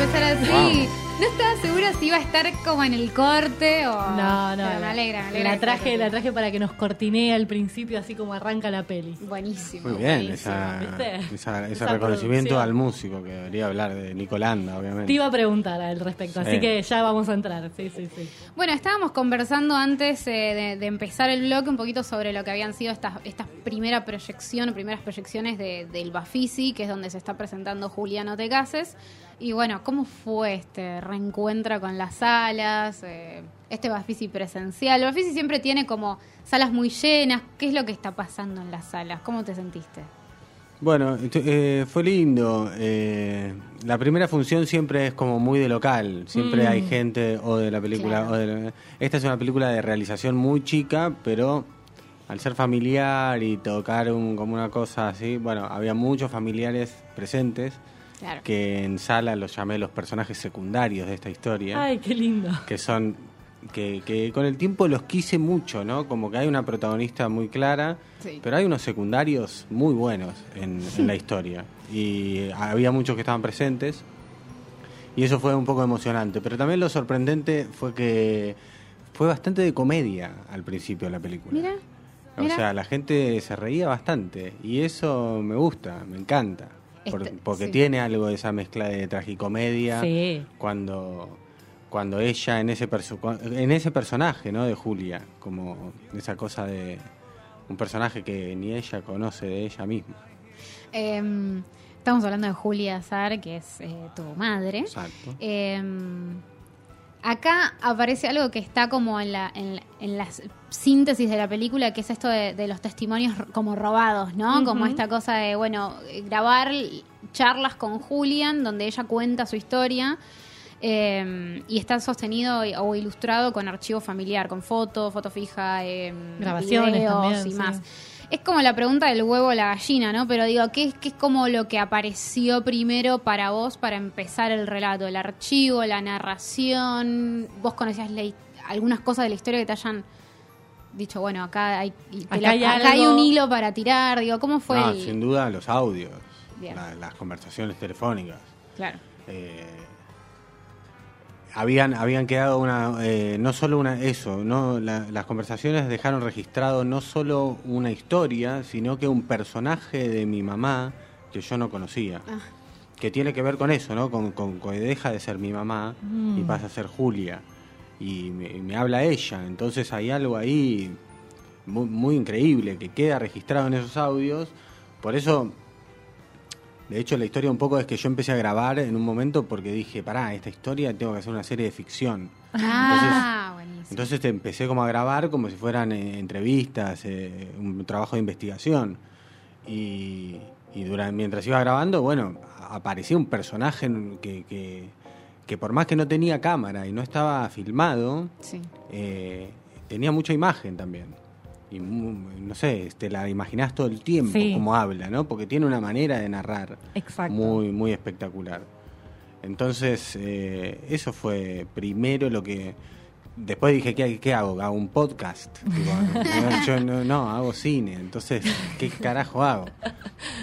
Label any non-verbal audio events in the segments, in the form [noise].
empezar así. No estaba segura si iba a estar como en el corte o. No, no. Pero me la- alegra, me alegra. La traje, la traje para que nos cortinee al principio, así como arranca la peli. Buenísimo. Muy bien, buenísimo, esa, ¿viste? esa- ese Esa reconocimiento producción. al músico que debería hablar de Nicolanda, obviamente. Te iba a preguntar al respecto, así Sí. que ya vamos a entrar. Sí, sí, sí. Bueno, estábamos conversando antes eh, de, de empezar el blog un poquito sobre lo que habían sido estas estas primera proyección, primeras proyecciones de, del Bafisi, que es donde se está presentando Juliano Te Cases. Y bueno, ¿cómo fue este reencuentro con las salas? eh, este Bafisi presencial. El Bafisi siempre tiene como salas muy llenas. ¿Qué es lo que está pasando en las salas? ¿Cómo te sentiste? Bueno, eh, fue lindo. eh, la primera función siempre es como muy de local. Siempre hay gente o de la película. Claro. O de la- esta es una película de realización muy chica, pero al ser familiar y tocar un- como una cosa así, bueno, había muchos familiares presentes Claro. que en sala los llamé los personajes secundarios de esta historia. Ay, qué lindo. que son que, que con el tiempo los quise mucho, ¿no? Como que hay una protagonista muy clara, Sí. pero hay unos secundarios muy buenos en, en la [laughs] historia y había muchos que estaban presentes y eso fue un poco emocionante. Pero también lo sorprendente fue que fue bastante de comedia al principio de la película. Mira, O mira. sea, la gente se reía bastante y eso me gusta, me encanta. Por- Este, porque sí. tiene algo de esa mezcla de tragicomedia Sí. cuando cuando ella en ese en ese personaje no de Julia como esa cosa de un personaje que ni ella conoce de ella misma Em, estamos hablando de Julia Azar, que es eh, tu madre. exacto Em, acá aparece algo que está como en la, en, en la síntesis de la película, que es esto de, de los testimonios como robados, ¿no? Como esta cosa de, bueno, eh, grabar charlas con Julian, donde ella cuenta su historia. em, y está sostenido o ilustrado con archivo familiar, con foto, foto fija, em, Grabaciones videos también, y sí. más. Es como la pregunta del huevo o la gallina, ¿no? Pero digo, ¿qué, es- ¿qué es como lo que apareció primero para vos para empezar el relato? ¿El archivo, la narración? ¿Vos conocías la algunas cosas de la historia que te hayan dicho, bueno, acá hay, Acá la- hay acá hay algo. un hilo para tirar? Digo, ¿cómo fue No, el...? sin duda los audios la- las conversaciones telefónicas Claro. Eh, habían habían quedado una eh, no solo una eso no La- las conversaciones dejaron registrado no solo una historia sino que un personaje de mi mamá que yo no conocía Ah. que tiene que ver con eso no con, con- con que deja de ser mi mamá y pasa a ser Julia. Y me, y me habla ella. Entonces hay algo ahí muy, muy increíble que queda registrado en esos audios. Por eso de hecho, la historia un poco es que yo empecé a grabar en un momento porque dije, pará, esta historia tengo que hacer una serie de ficción. Ah, buenísimo. Entonces te empecé como a grabar como si fueran eh, entrevistas, eh, un trabajo de investigación. Y, y durante, mientras iba grabando, bueno, aparecía un personaje que, que, que por más que no tenía cámara y no estaba filmado, Sí. eh, tenía mucha imagen también. Y no sé, te la imaginás todo el tiempo Sí. como habla, ¿no? Porque tiene una manera de narrar Exacto. muy, muy espectacular. Entonces, eh, eso fue primero lo que... Después dije, ¿qué, qué hago? ¿Hago un podcast? [laughs] Digo, no, yo no, no, hago cine. Entonces, ¿qué carajo hago?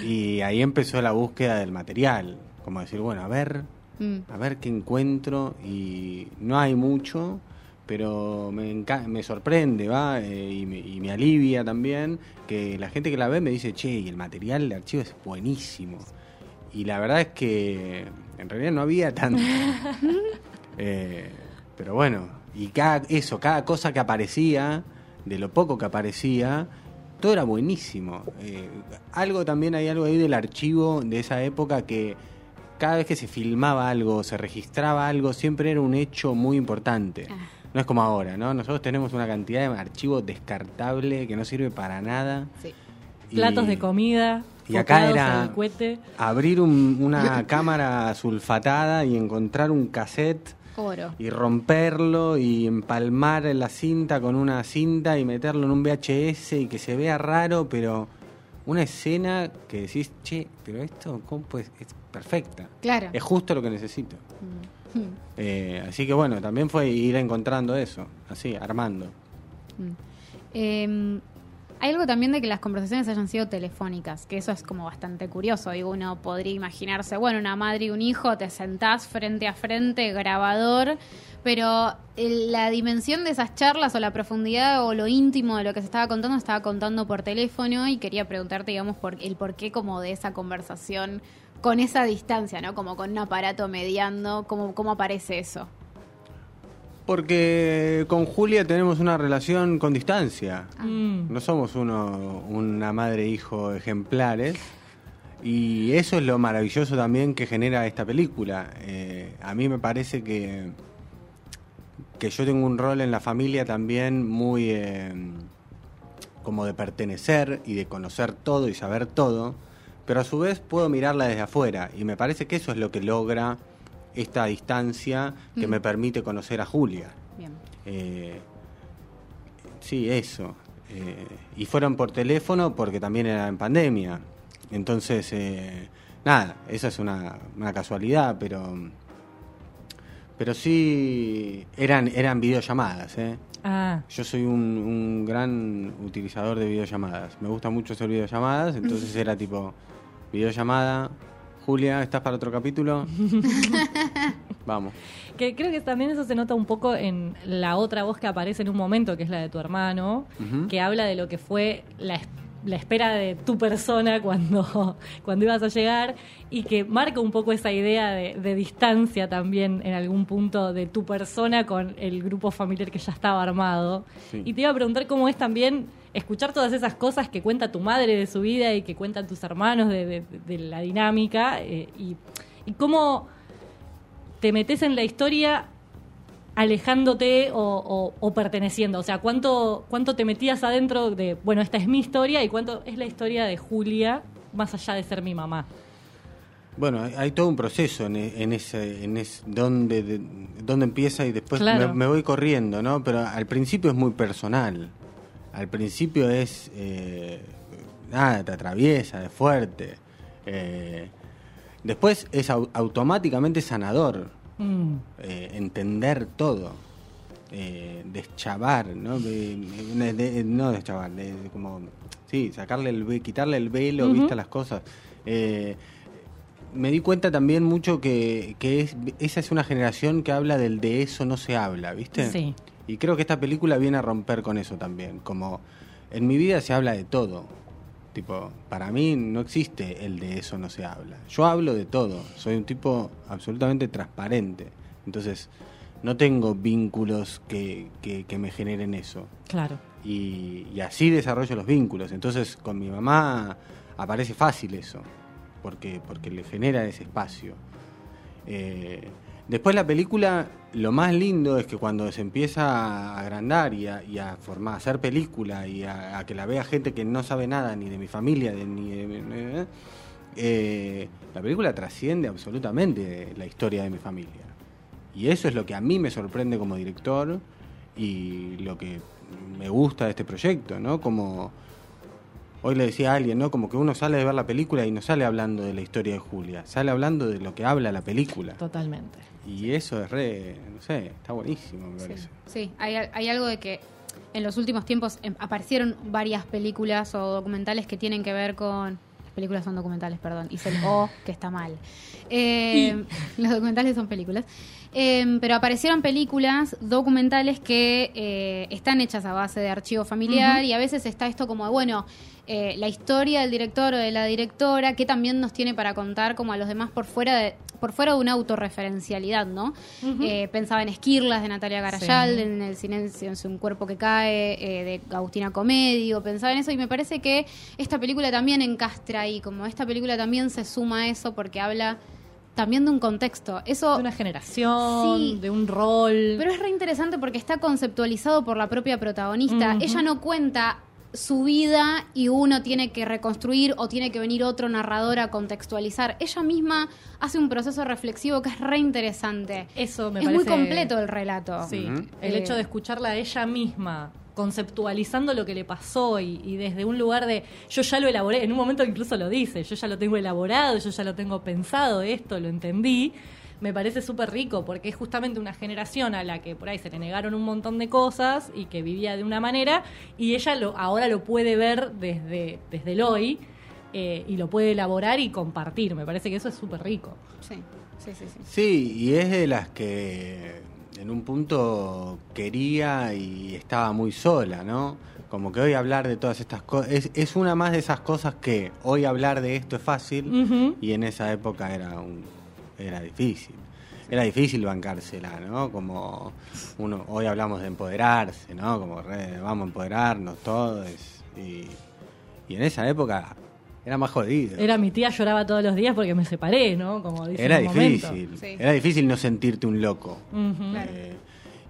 Y ahí empezó la búsqueda del material. Como decir, bueno, a ver, Mm. a ver qué encuentro. Y no hay mucho, pero me, me sorprende, ¿va? Eh, y, me, y me alivia también que la gente que la ve me dice, che, y el material de archivo es buenísimo. Y la verdad es que en realidad no había tanto. [laughs] Eh, pero bueno, y cada, eso, cada cosa que aparecía, de lo poco que aparecía, todo era buenísimo. Eh, algo también hay algo ahí del archivo de esa época que cada vez que se filmaba algo, se registraba algo, siempre era un hecho muy importante. Ah. No es como ahora, ¿no? Nosotros tenemos una cantidad de archivo descartable que no sirve para nada. Sí. Y- Platos de comida. y acá era- abrir un- una [laughs] cámara sulfatada y encontrar un cassette Oro. y romperlo y empalmar la cinta con una cinta y meterlo en un VHS y que se vea raro, pero una escena que decís, che, pero esto ¿cómo puede- es perfecta. Claro. Es justo lo que necesito. Mm. Eh, así que bueno, también fue ir encontrando eso, así, armando. Mm. Em, Hay algo también de que las conversaciones hayan sido telefónicas, que eso es como bastante curioso. Digo, uno podría imaginarse, bueno, una madre y un hijo, te sentás frente a frente, grabador, pero el- la dimensión de esas charlas o la profundidad o lo íntimo de lo que se estaba contando, estaba contando por teléfono y quería preguntarte, digamos, por el porqué como de esa conversación con esa distancia, ¿no? Como con un aparato mediando, ¿cómo, cómo aparece eso? Porque con Julia tenemos una relación con distancia. Mm. No somos uno, una madre e hijo ejemplares. Y eso es lo maravilloso también que genera esta película. Eh, a mí me parece que, que yo tengo un rol en la familia también muy eh, como de pertenecer y de conocer todo y saber todo, pero a su vez puedo mirarla desde afuera y me parece que eso es lo que logra esta distancia que Mm. me permite conocer a Julia. Bien. Eh, sí, eso. Eh, y fueron por teléfono porque también era en pandemia. Entonces, eh, nada, esa es una, una casualidad, pero pero sí eran eran videollamadas. ¿eh? Ah, Yo soy un, un gran utilizador de videollamadas. Me gusta mucho hacer videollamadas, entonces era tipo videollamada. Julia, ¿estás para otro capítulo? [laughs] Vamos. que creo que también eso se nota un poco en la otra voz que aparece en un momento, que es la de tu hermano, que habla de lo que fue la, la espera de tu persona cuando, [laughs] cuando ibas a llegar y que marca un poco esa idea de, de distancia también en algún punto de tu persona con el grupo familiar que ya estaba armado. Sí. Y te iba a preguntar cómo es también escuchar todas esas cosas que cuenta tu madre de su vida y que cuentan tus hermanos de, de- de la dinámica eh, y, y cómo te metes en la historia alejándote o, o- o perteneciendo. O sea, ¿cuánto, ¿cuánto te metías adentro de, bueno, esta es mi historia y cuánto es la historia de Julia más allá de ser mi mamá? Bueno, hay, hay todo un proceso en, en ese, en ese donde, de- donde empieza y después Claro. me, me voy corriendo, ¿no? Pero al principio es muy personal. Al principio es eh, nada, te atraviesa, es fuerte. Eh, después es au- automáticamente sanador. Mm, eh, entender todo, eh, deschavar, ¿no? De- de- de- no deschavar, de, de como, sí, sacarle el, quitarle el velo, Ujú. viste, a las cosas. Eh, me di cuenta también mucho que, que es, esa es una generación que habla del de eso no se habla, ¿viste? Sí. Y creo que esta película viene a romper con eso también, como en mi vida se habla de todo. Tipo, para mí no existe el de eso no se habla. Yo hablo de todo, soy un tipo absolutamente transparente. Entonces, no tengo vínculos que, que, que me generen eso. claro. Y, y así desarrollo los vínculos. Entonces, con mi mamá aparece fácil eso, porque, porque le genera ese espacio. Eh, después la película, lo más lindo es que cuando se empieza a agrandar y a, y a formar, a hacer película y a, que la vea gente que no sabe nada ni de mi familia, ni de eh, eh, la película trasciende absolutamente la historia de mi familia. Y eso es lo que a mí me sorprende como director y lo que me gusta de este proyecto, ¿no? Como hoy le decía a alguien, ¿no? Como que uno sale de ver la película y no sale hablando de la historia de Julia, sale hablando de lo que habla la película. Totalmente. Y eso es re, no sé, está buenísimo, me Sí, parece. sí, hay, hay algo de que en los últimos tiempos em, aparecieron varias películas o documentales que tienen que ver con... Las películas son documentales, perdón. Hice el [laughs] O, que está mal. Eh, [laughs] los documentales son películas. Eh, pero aparecieron películas documentales que eh, están hechas a base de archivo familiar y a veces está esto como, bueno, eh, la historia del director o de la directora, que también nos tiene para contar como a los demás por fuera de, por fuera de una autorreferencialidad, ¿no? Eh, pensaba en Esquirlas de Natalia Garayal, Sí. en El silencio es un cuerpo que cae eh, de Agustina Comedio, pensaba en eso y me parece que esta película también encastra ahí, como esta película también se suma a eso porque habla también de un contexto. Eso De una generación, Sí. de un rol. pero es re interesante porque está conceptualizado por la propia protagonista. Ella no cuenta su vida y uno tiene que reconstruir o tiene que venir otro narrador a contextualizar. Ella misma hace un proceso reflexivo que es re interesante. Eso me es parece. muy completo el relato. Sí, el Eh, hecho de escucharla a ella misma, conceptualizando lo que le pasó y, y desde un lugar de yo ya lo elaboré, en un momento incluso lo dice, yo ya lo tengo elaborado, yo ya lo tengo pensado, esto lo entendí, me parece súper rico porque es justamente una generación a la que por ahí se le negaron un montón de cosas y que vivía de una manera y ella lo, ahora lo puede ver desde, desde el hoy eh, y lo puede elaborar y compartir. Me parece que eso es súper rico. Sí, sí, sí, sí. Sí, y es de las que en un punto quería y estaba muy sola, ¿no? Como que hoy hablar de todas estas cosas, es, es una más de esas cosas que hoy hablar de esto es fácil y en esa época era un era difícil. Era difícil bancársela, ¿no? Como uno hoy hablamos de empoderarse, ¿no? Como re, vamos a empoderarnos todos y, y en esa época era más jodido. Era mi tía lloraba todos los días porque me separé, ¿no? Como dice Era en un momento. difícil, Sí. era difícil no sentirte un loco. Eh,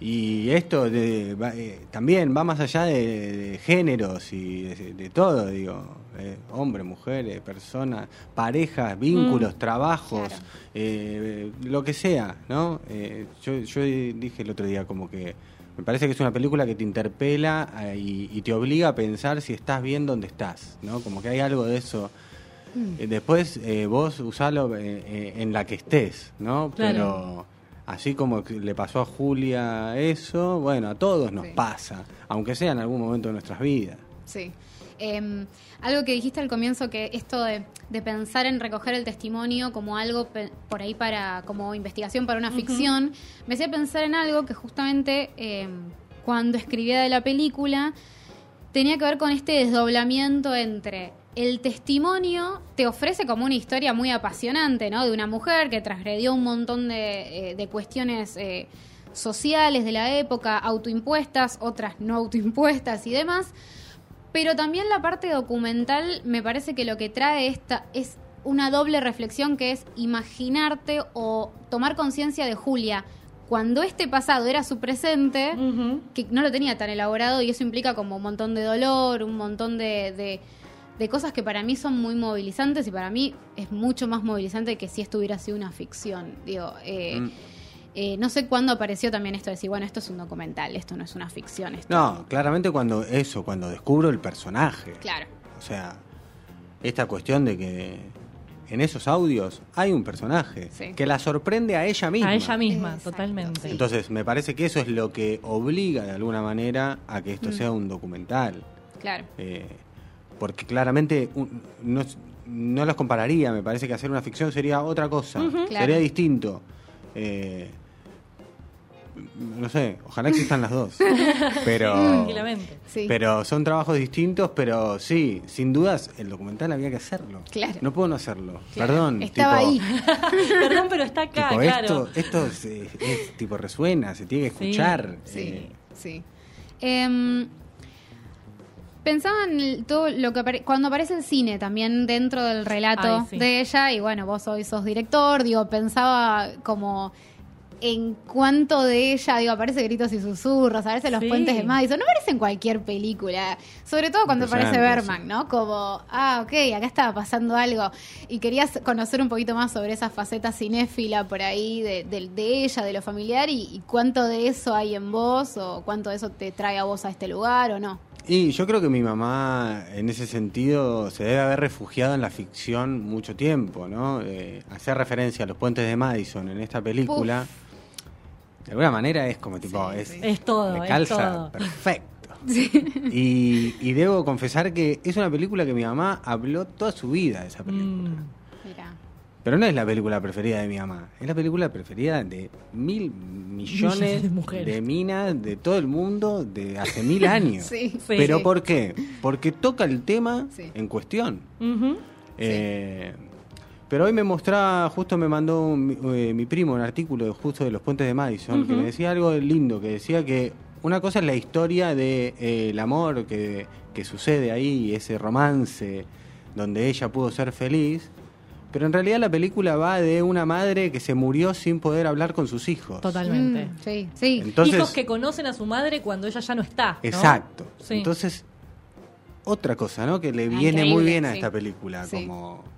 y esto de- va- eh, también va más allá de, de géneros y de, de todo, digo, eh, hombres, mujeres, personas, parejas, vínculos, trabajos, Claro. eh, lo que sea, ¿no? Eh, yo, yo dije el otro día como que me parece que es una película que te interpela eh, y, y te obliga a pensar si estás bien donde estás, ¿no? Como que hay algo de eso. Eh, Después eh, vos usalo eh, en la que estés, ¿no? Claro. Pero así como le pasó a Julia eso, bueno, a todos nos Sí. pasa, aunque sea en algún momento de nuestras vidas. Sí. Eh, algo que dijiste al comienzo, que esto de, de pensar en recoger el testimonio como algo pe- por ahí para, como investigación para una ficción, me hacía pensar en algo que justamente eh, cuando escribía de la película tenía que ver con este desdoblamiento entre el testimonio te ofrece como una historia muy apasionante, ¿no? De una mujer que transgredió un montón de, eh, de cuestiones eh, sociales de la época, autoimpuestas, otras no autoimpuestas y demás. Pero también la parte documental me parece que lo que trae esta es una doble reflexión que es imaginarte o tomar conciencia de Julia cuando este pasado era su presente que no lo tenía tan elaborado y eso implica como un montón de dolor, un montón de, de- de cosas que para mí son muy movilizantes y para mí es mucho más movilizante que si esto hubiera sido una ficción. Digo, eh, Mm. Eh, no sé cuándo apareció también esto de decir, bueno, esto es un documental, esto no es una ficción. Esto No, claramente cuando eso, cuando descubro el personaje. Claro, O sea, esta cuestión de que en esos audios hay un personaje Sí. que la sorprende a ella misma. A ella misma, Exacto, totalmente. sí. Entonces, me parece que eso es lo que obliga de alguna manera a que esto Mm. sea un documental. claro. Eh, porque claramente un- no, no los compararía, me parece que hacer una ficción sería otra cosa, Claro. sería distinto. Eh, no sé, ojalá existan las dos. [laughs] Pero. Sí. pero son trabajos distintos, pero sí, sin dudas el documental había que hacerlo. Claro. No puedo no hacerlo. Claro. Perdón. Estaba tipo, ahí. [laughs] Perdón, pero está acá, tipo, claro. esto, esto es, es tipo resuena, se tiene que escuchar. Sí, eh, sí. Em, pensaba en el- todo lo que apare- cuando aparece el cine también dentro del relato Ay, sí. de ella y bueno, vos hoy sos director, digo, pensaba como en cuanto de ella, digo, aparece gritos y susurros, aparece los Sí. puentes de Madison, no aparece en cualquier película, sobre todo cuando aparece Berman, ¿no? Como, ah, ok, acá estaba pasando algo y querías conocer un poquito más sobre esa faceta cinéfila por ahí de, de- de ella, de lo familiar y, y cuánto de eso hay en vos o cuánto de eso te trae a vos a este lugar o no. Y yo creo que mi mamá, en ese sentido, se debe haber refugiado en la ficción mucho tiempo, ¿no? Eh, hacer referencia a los puentes de Madison en esta película, de alguna manera es como tipo, Sí, es, sí. Es todo, me es calza todo. perfecto. [laughs] Y, y debo confesar que es una película que mi mamá habló toda su vida de esa película. Mm. Mira. Pero no es la película preferida de mi mamá, es la película preferida de mil millones Millones de de, mujeres. minas de todo el mundo de hace mil [laughs] años. Sí. Sí. ¿Pero por qué? Porque toca el tema Sí. en cuestión. Ujú. Eh, pero hoy me mostraba, justo me mandó un- mi, eh, mi primo un artículo de, justo de los puentes de Madison que me decía algo lindo, que decía que una cosa es la historia del de, eh, el amor que, que sucede ahí, ese romance donde ella pudo ser feliz, pero en realidad la película va de una madre que se murió sin poder hablar con sus hijos. Totalmente. Mm, sí, sí. Entonces, Hijos que conocen a su madre cuando ella ya no está. ¿no? Exacto. Sí. Entonces, otra cosa, ¿no? Que le Ah, viene increíble, muy bien a sí. esta película, Sí. como...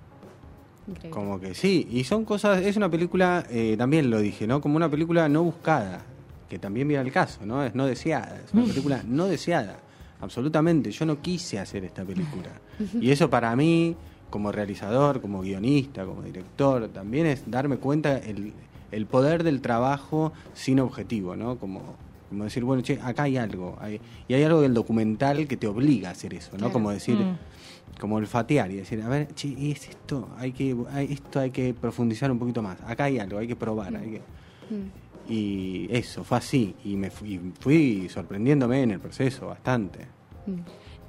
Increíble. Como que sí, y son cosas, es una película, eh, también lo dije, ¿no? Como una película no buscada, que también viene al caso, ¿no? Es no deseada, es una película no deseada, absolutamente. Yo no quise hacer esta película. [laughs] Y eso para mí, como realizador, como guionista, como director, también es darme cuenta el, el poder del trabajo sin objetivo, ¿no? Como, como decir, bueno, che, acá hay algo. hay- y hay algo del documental que te obliga a hacer eso, ¿no? Claro. Como decir, Mm. Como olfatear y decir, a ver, che, es esto, hay que, hay- esto hay que profundizar un poquito más. Acá hay algo, hay que probar, hay que... Mm. Y eso, fue así. Y me fui, fui sorprendiéndome en el proceso bastante. Mm.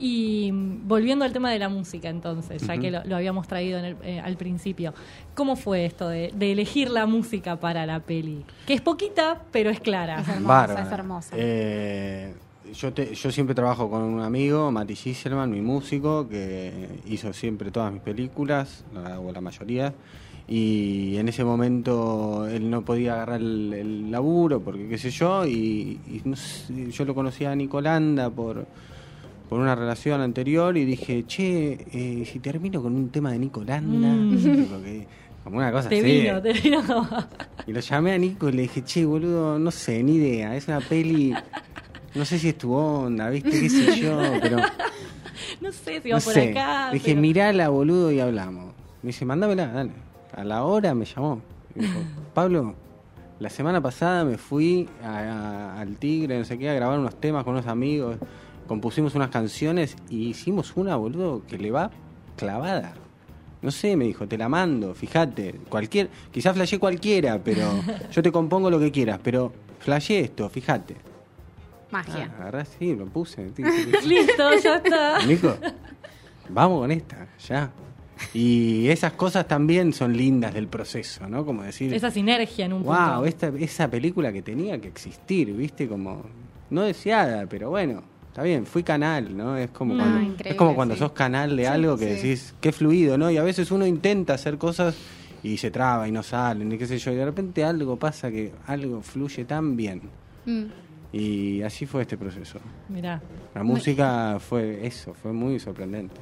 Y mm, volviendo al tema de la música, entonces, ya que lo, lo habíamos traído en el- eh, al principio, ¿cómo fue esto de, de elegir la música para la peli? Que es poquita, pero es clara. Es hermosa, Bárbara. es hermosa. Eh, yo, te- yo siempre trabajo con un amigo, Mati Giselman, mi músico, que hizo siempre todas mis películas, la- o la mayoría. Y en ese momento él no podía agarrar el, el laburo, porque qué sé yo, y, y no sé, yo lo conocía a Nicolanda por, por una relación anterior y dije, che, eh, si termino con un tema de Nicolanda, Mm. [laughs] como una cosa Te así. vino, te vino Y lo llamé a Nico y le dije, che, boludo, no sé, ni idea. Es una peli, no sé si es tu onda, ¿viste? ¿Qué sé yo? Pero [laughs] No sé si va no por sé. acá. Le dije, pero- mirala, boludo, y hablamos. Me dice, mándamela, dale. A la hora me llamó. Y dijo, [laughs] Pablo, la semana pasada me fui a- a- al Tigre, no sé qué, a grabar unos temas con unos amigos. Compusimos unas canciones y hicimos una, boludo, que le va clavada. No sé, me dijo, te la mando, fíjate, cualquier, quizás flashé cualquiera, pero [laughs] yo te compongo lo que quieras, pero flashé esto, fíjate. Magia. Ah, sí, lo puse. [laughs] Listo, ya está. Nico, vamos con esta, ya. Y esas cosas también son lindas del proceso, ¿no? Como decir, Esa sinergia en un wow, punto. esta, esa película que tenía que existir, ¿viste? Como, no deseada, pero bueno, está bien, fui canal, ¿no? Es como No, cuando, increíble, es como cuando sí. sos canal de Sí, algo que sí. decís, qué fluido, ¿no? Y a veces uno intenta hacer cosas y se traba y no salen, y qué sé yo, y de repente algo pasa que algo fluye tan bien. Mm. Y así fue este proceso. Mirá. La música fue eso, fue muy sorprendente.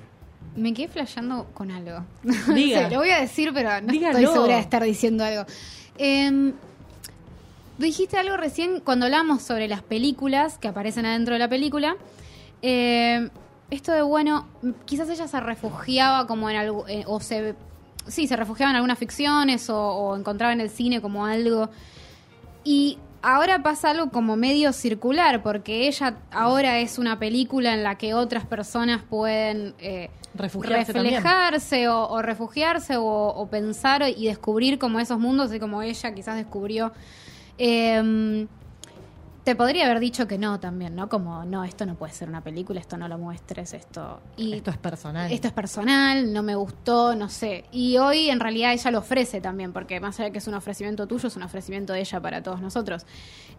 Me quedé flasheando con algo. [laughs] Diga. Sí, lo voy a decir, pero no Dígalo. estoy segura de estar diciendo algo. Em, dijiste algo recién cuando hablamos sobre las películas que aparecen adentro de la película. Em, esto de, bueno, quizás ella se refugiaba como en algo, eh, o se, sí, se refugiaba en algunas ficciones o, o encontraba en el cine como algo. Y ahora pasa algo como medio circular, porque ella ahora es una película en la que otras personas pueden eh, Refugiarse reflejarse o, o refugiarse o, o pensar y descubrir como esos mundos, así como ella quizás descubrió. Em, te podría haber dicho que no también, ¿no? Como, no, esto no puede ser una película, esto no lo muestres, esto... Y Esto es personal. esto es personal, no me gustó, no sé. Y hoy en realidad ella lo ofrece también, porque más allá de que es un ofrecimiento tuyo, es un ofrecimiento de ella para todos nosotros.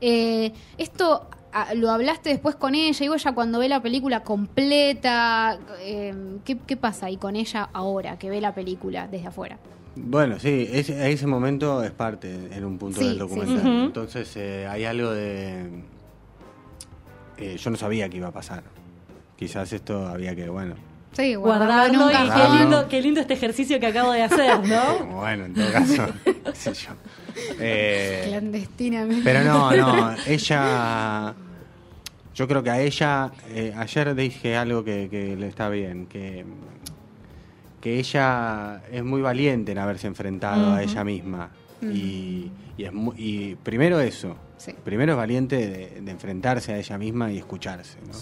Eh, esto ah, lo hablaste después con ella, y ella cuando ve la película completa, eh, ¿qué, qué pasa ahí con ella ahora, que ve la película desde afuera? Bueno, sí, ese, ese momento es parte en un punto Sí, del documental. sí. Entonces eh, hay algo de... eh, yo no sabía que iba a pasar. Quizás esto había que, bueno... Sí, Guardarlo y qué lindo, qué lindo este ejercicio que acabo de hacer, ¿no? [laughs] Bueno, en todo caso, qué sé yo. Eh, Clandestinamente. pero no, no, ella... Yo creo que a ella, eh, ayer dije algo que, que le está bien, que, que ella es muy valiente en haberse enfrentado a ella misma. Y, y es y primero eso, Sí. primero es valiente de, de enfrentarse a ella misma y escucharse, ¿no?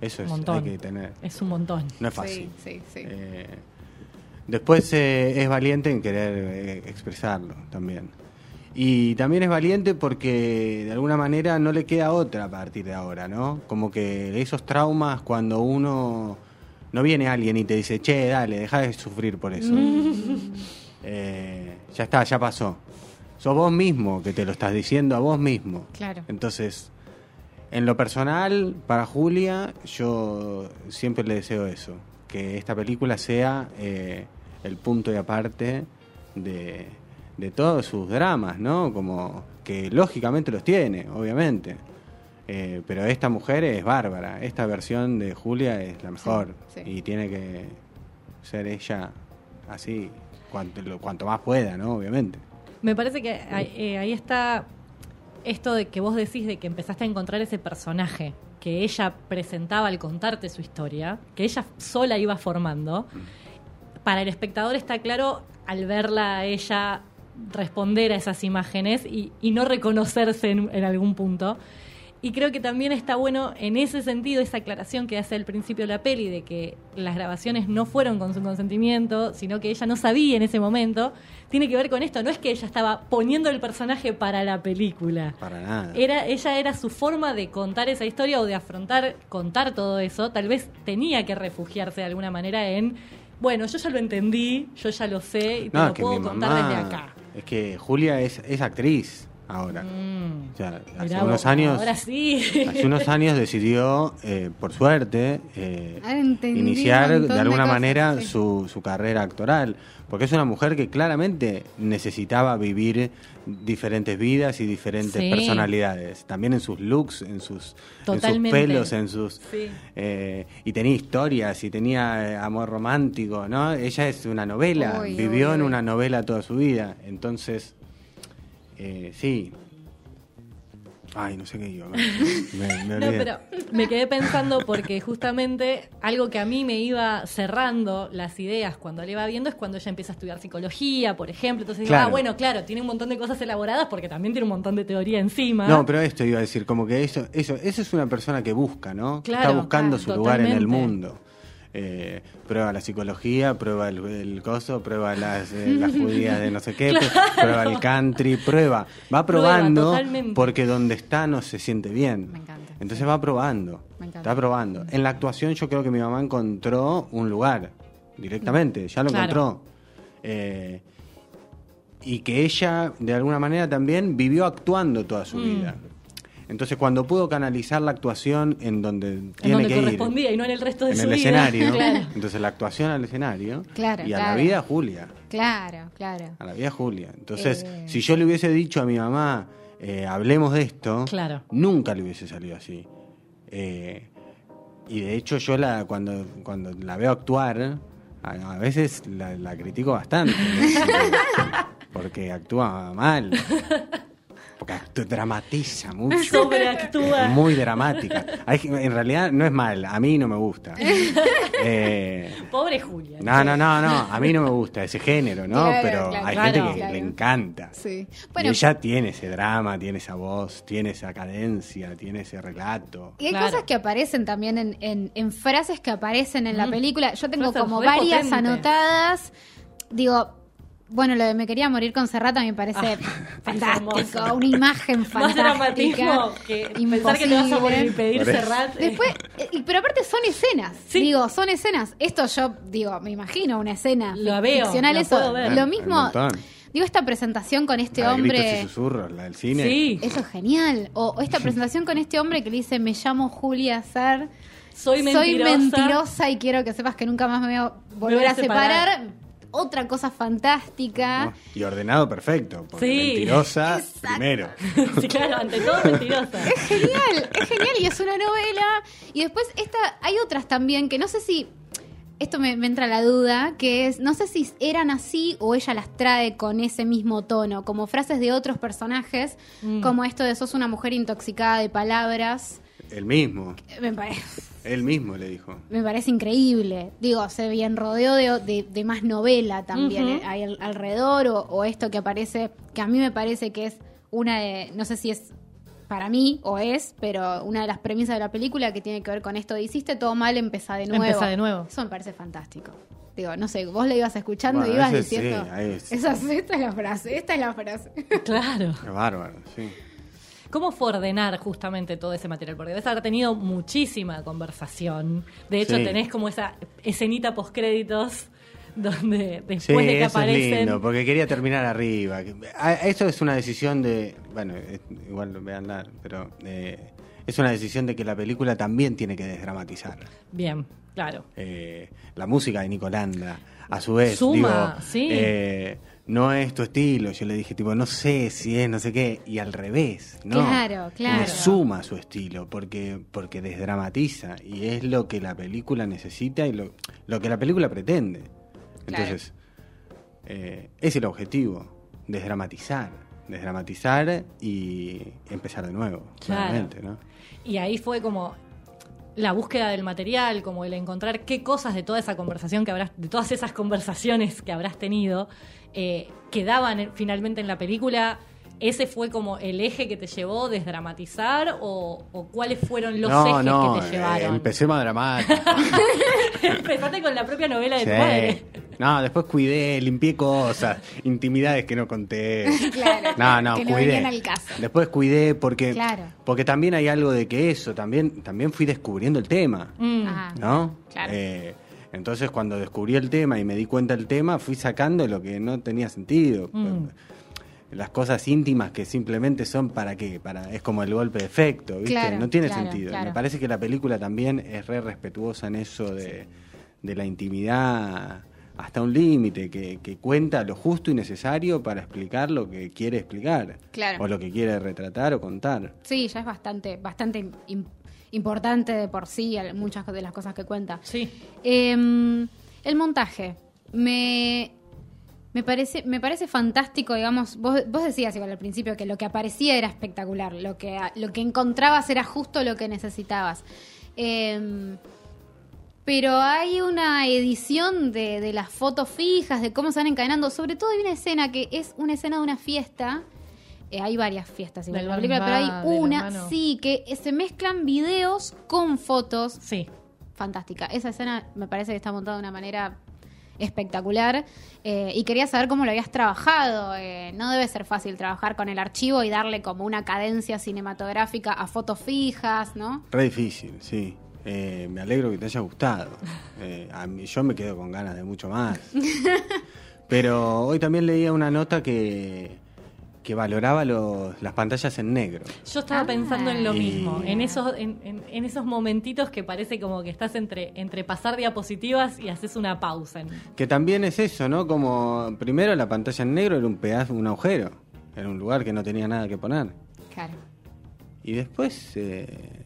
Eso es, hay que tener, Es un montón. no es fácil. Sí, sí, sí. Eh, después eh, es valiente en querer eh, expresarlo también. Y también es valiente porque de alguna manera no le queda otra a partir de ahora, ¿no? Como que esos traumas cuando uno no viene alguien y te dice, che, dale, deja de sufrir por eso. [laughs] Eh, ya está, ya pasó. Sos vos mismo que te lo estás diciendo a vos mismo. Claro. Entonces, en lo personal, para Julia, yo siempre le deseo eso, que esta película sea eh, el punto de aparte de, de todos sus dramas, ¿no? Como que lógicamente los tiene, obviamente. Eh, pero esta mujer es bárbara, esta versión de Julia es la mejor sí. y tiene que ser ella así cuanto, lo- cuanto más pueda, ¿no? Obviamente. Me parece que ahí, eh, ahí está esto de que vos decís de que empezaste a encontrar ese personaje que ella presentaba al contarte su historia, que ella sola iba formando. Para el espectador está claro al verla a ella responder a esas imágenes y, y no reconocerse en, en algún punto. Y creo que también está bueno en ese sentido esa aclaración que hace al principio de la peli de que las grabaciones no fueron con su consentimiento, sino que ella no sabía en ese momento. Tiene que ver con esto, no es que ella estaba poniendo el personaje para la película. Para nada. Era, ella era su forma de contar esa historia o de afrontar, contar todo eso. Tal vez tenía que refugiarse de alguna manera en, bueno, yo ya lo entendí, yo ya lo sé y te No, lo puedo contar mamá- desde acá. Es que Julia es, es actriz ahora. Mm. O sea, hace Mirá unos vos, años. Ahora sí. [laughs] Hace unos años decidió, eh, por suerte, eh, un iniciar de alguna manera sí. su, su carrera actoral. Porque es una mujer que claramente necesitaba vivir diferentes vidas y diferentes Sí. personalidades. También en sus looks, en sus, en sus pelos, en sus... Sí. eh, y tenía historias y tenía eh, amor romántico, ¿no? Ella es una novela, Uy, vivió uy, en una novela toda su vida. Entonces, eh, sí. Ay, no sé qué digo. [laughs] Me, me No, pero me quedé pensando porque justamente algo que a mí me iba cerrando las ideas cuando le iba viendo es cuando ella empieza a estudiar psicología, por ejemplo. Entonces digo, Claro. ah, bueno, claro, tiene un montón de cosas elaboradas porque también tiene un montón de teoría encima. No, pero esto iba a decir, como que eso, eso, eso es una persona que busca, ¿no? Claro, Está buscando claro, su lugar en el mundo. Eh, prueba la psicología, prueba el, el coso, prueba las, eh, las [laughs] judías de no sé qué, prueba el country, prueba. Va probando porque donde está no se siente bien. Me encanta. Entonces va probando. Me encanta. Está probando. En la actuación yo creo que mi mamá encontró un lugar directamente, ya lo Claro. encontró. Eh, y que ella, de alguna manera, también vivió actuando toda su Mm. vida. Entonces, cuando pudo canalizar la actuación en donde en tiene donde que ir, correspondía y no en el resto de en su el vida. escenario, [laughs] Claro. entonces la actuación al escenario Claro, y a la vida Julia. Claro, claro. A la vida Julia. Entonces, Eh. si yo le hubiese dicho a mi mamá, eh, hablemos de esto, Claro. nunca le hubiese salido así. Eh, y de hecho, yo la cuando, cuando la veo actuar, a, a veces la, la critico bastante. [laughs] porque actúa mal. Porque dramatiza mucho. [laughs] Sobreactúa. Muy dramática. Hay- en realidad no es mal, a mí no me gusta. [laughs] Eh, Pobre Julia. no, no, no, no, a mí no me gusta ese género, ¿no? Claro, Pero claro, hay claro, gente que claro. le encanta. Sí. y Bueno, ella tiene ese drama, tiene esa voz, tiene esa cadencia, tiene ese relato. Y hay Claro. cosas que aparecen también en, en- en frases que aparecen en la película. Yo tengo Frases como varias anotadas. Digo, bueno, lo de me quería morir con Serrata me parece Ah, [laughs] fantástico. Una imagen [laughs] Más fantástica. dramatismo que pensar que te vas a morir y imposible. pedir. Serrat. Después, eh, pero aparte son escenas. Sí. Digo, son escenas. Esto yo, digo, me imagino una escena Lo veo, ficcional. lo eso. puedo ver. Lo mismo, digo, esta presentación con este La de gritos y hombre. susurros, la del cine. Sí. Eso es genial. O, o esta [laughs] presentación con este hombre que le dice, me llamo Julia Sar. Soy mentirosa. mentirosa y quiero que sepas que nunca más me voy a volver voy a a separar. Otra cosa fantástica. ¿no? Y ordenado perfecto, porque Sí. mentirosa Exacto. primero. [laughs] Sí, claro, ante todo mentirosa. Es genial, es genial y es una novela. Y después esta, hay otras también que no sé si, esto me, me entra la duda, que es, no sé si eran así o ella las trae con ese mismo tono, como frases de otros personajes, Mm. como esto de sos una mujer intoxicada de palabras. El mismo, Me parece... él mismo le dijo. me parece increíble. Digo, se bien rodeó de, de- de más novela también eh, hay al- alrededor, o, o esto que aparece, que a mí me parece que es una de, no sé si es para mí o es, pero una de las premisas de la película que tiene que ver con esto de hiciste todo mal, empezá de nuevo. Empezá de nuevo. Eso me parece fantástico. Digo, no sé, vos le ibas escuchando Bueno, y ibas sí, diciendo, ahí es- esa, esta es la frase, esta es la frase. Claro. Qué bárbaro, sí. ¿Cómo fue ordenar justamente todo ese material? Porque debes haber tenido muchísima conversación. De hecho, Sí. tenés como esa escenita post-créditos donde después Sí, de que eso es aparecen... lindo, porque quería terminar arriba. Ah, Eso es una decisión de. Bueno, es- igual lo voy a andar, pero. eh, es una decisión de que la película también tiene que desdramatizar. Bien, claro. Eh, la música de Nicolanda, a su vez, Suma, digo, sí. eh, no es tu estilo. Yo le dije, tipo, no sé si es, no sé qué, y al revés, ¿no? Claro, claro. Le suma su estilo, porque, porque desdramatiza, y es lo que la película necesita y lo, lo que la película pretende. Claro. Entonces, eh, es el objetivo, desdramatizar, desdramatizar y empezar de nuevo, Claro. ¿no? Y ahí fue como la búsqueda del material, como el encontrar qué cosas de toda esa conversación que habrás, de todas esas conversaciones que habrás tenido, eh, quedaban en- finalmente en la película. ¿Ese fue como el eje que te llevó a desdramatizar o, o cuáles fueron los no, ejes no, que te eh, llevaron? empecé más dramático. [laughs] Empezaste con la propia novela de Sí. tu madre. No, después cuidé, limpié cosas, intimidades que no conté. [laughs] Claro, No, no, que cuidé. venían al caso. Después cuidé porque Claro. porque también hay algo de que eso, también también fui descubriendo el tema, Mm. Ajá. ¿no? Claro. Eh, entonces cuando descubrí el tema y me di cuenta del tema, fui sacando lo que no tenía sentido. Mm. Las cosas íntimas que simplemente son para qué, para es como el golpe de efecto, ¿viste? Claro, no tiene claro, sentido. claro. Me parece que la película también es re respetuosa en eso de, de la intimidad hasta un límite, que, que cuenta lo justo y necesario para explicar lo que quiere explicar. Claro. O lo que quiere retratar o contar. Sí, ya es bastante, bastante im- importante de por sí muchas de las cosas que cuenta. Sí. Eh, el montaje. Me, me, parece, me parece fantástico, digamos. Vos, vos decías igual al principio que lo que aparecía era espectacular. Lo que, lo que encontrabas era justo lo que necesitabas. Eh, pero hay una edición de, de las fotos fijas, de cómo se van encadenando. Sobre todo hay una escena que es una escena de una fiesta. Eh, hay varias fiestas igual en la película, pero hay una, sí, que se mezclan videos con fotos Sí. fantástica. Esa escena me parece que está montada de una manera espectacular eh, y quería saber cómo lo habías trabajado. Eh, no debe ser fácil trabajar con el archivo y darle como una cadencia cinematográfica a fotos fijas, ¿no? Re difícil, sí. Eh, me alegro que te haya gustado. [laughs] Eh, a mí, yo me quedo con ganas de mucho más. Pero hoy también leía una nota que, que valoraba los, las pantallas en negro. Yo estaba Ah. pensando en lo Y- mismo, en esos, en, en- en esos momentitos que parece como que estás entre, entre pasar diapositivas y haces una pausa. en- Que también es eso, ¿no? Como primero la pantalla en negro era un pedazo, un agujero. Era un lugar que no tenía nada que poner. Claro. Y después eh,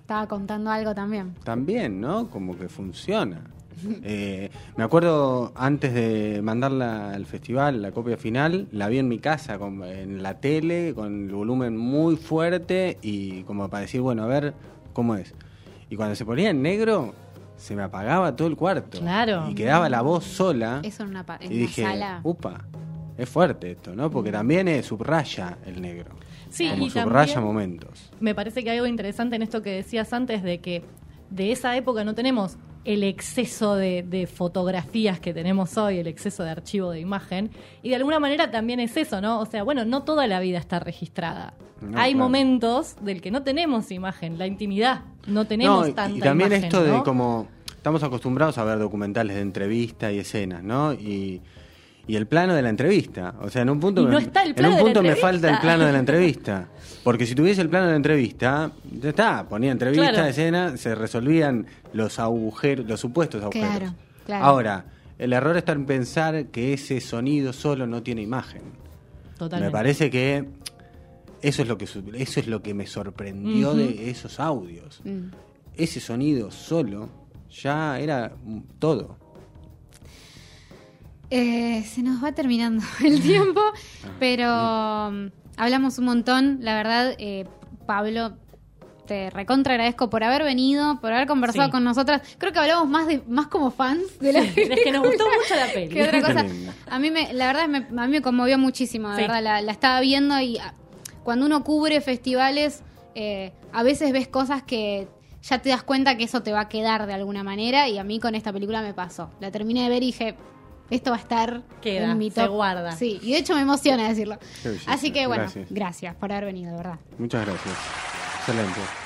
Estaba contando algo también. también, ¿no? Como que funciona. [laughs] Eh, me acuerdo antes de mandarla al festival, la copia final, la vi en mi casa, con- en la tele, con el volumen muy fuerte y como para decir, bueno, a ver cómo es. Y cuando se ponía en negro, se me apagaba todo el cuarto. Claro. Y quedaba la voz sola. Eso en una, en y una dije, sala. upa, es fuerte esto, ¿no? Porque también eh, subraya el negro. Sí, como y subraya también- momentos. Me parece que hay algo interesante en esto que decías antes de que de esa época no tenemos el exceso de, de fotografías que tenemos hoy, el exceso de archivo de imagen, y de alguna manera también es eso, ¿no? O sea, bueno, no toda la vida está registrada. No, hay claro. momentos del que no tenemos imagen, la intimidad, no tenemos No, y- tanta y también imagen, esto de como estamos acostumbrados a ver documentales de entrevista y escenas, ¿no? Y, y el plano de la entrevista, o sea, en un punto Y me, no está el en plano un de la punto me entrevista. falta el plano de la [laughs] entrevista, porque si tuviese el plano de la entrevista, ya está, ponía entrevista, Claro. escena, se resolvían los agujeros, los supuestos agujeros. Claro, claro. Ahora, el error está en pensar que ese sonido solo no tiene imagen. Totalmente. Me parece que eso es lo que su- eso es lo que me sorprendió de esos audios. Mm. Ese sonido solo ya era todo. Eh, se nos va terminando [laughs] el tiempo, Ah, pero um, hablamos un montón. La verdad, eh, Pablo, te recontra agradezco por haber venido, por haber conversado Sí. con nosotras. Creo que hablamos más de más como fans de la Es que nos gustó mucho la peli. que otra cosa. A mí me, la verdad, me, a mí me conmovió muchísimo, Sí. verdad. La, la estaba viendo y ah, cuando uno cubre festivales, eh, a veces ves cosas que ya te das cuenta que eso te va a quedar de alguna manera. Y a mí con esta película me pasó. La terminé de ver y dije, esto va a estar Queda, en mi se guarda. Sí, y de hecho me emociona decirlo. Así que bueno, gracias. gracias por haber venido, de verdad. Muchas gracias. Excelente.